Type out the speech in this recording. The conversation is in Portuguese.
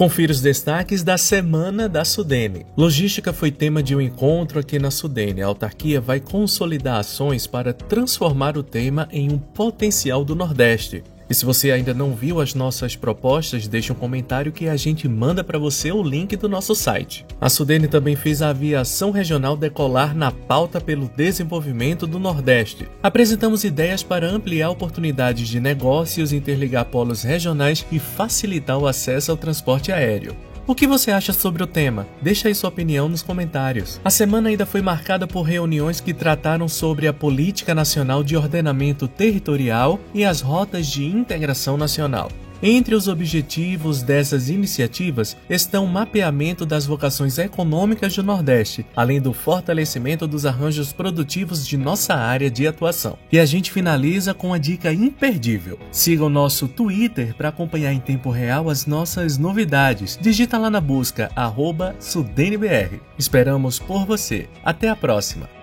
Confira os destaques da semana da Sudene. Logística foi tema de um encontro aqui na Sudene. A autarquia vai consolidar ações para transformar o tema em um potencial do Nordeste. E se você ainda não viu as nossas propostas, deixe um comentário que a gente manda para você o link do nosso site. A Sudene também fez a aviação regional decolar na pauta pelo desenvolvimento do Nordeste. Apresentamos ideias para ampliar oportunidades de negócios, interligar polos regionais e facilitar o acesso ao transporte aéreo. O que você acha sobre o tema? Deixa aí sua opinião nos comentários. A semana ainda foi marcada por reuniões que trataram sobre a política nacional de ordenamento territorial e as rotas de integração nacional. Entre os objetivos dessas iniciativas estão o mapeamento das vocações econômicas do Nordeste, além do fortalecimento dos arranjos produtivos de nossa área de atuação. E a gente finaliza com a dica imperdível. Siga o nosso Twitter para acompanhar em tempo real as nossas novidades. Digita lá na busca SudeneBR. Esperamos por você. Até a próxima!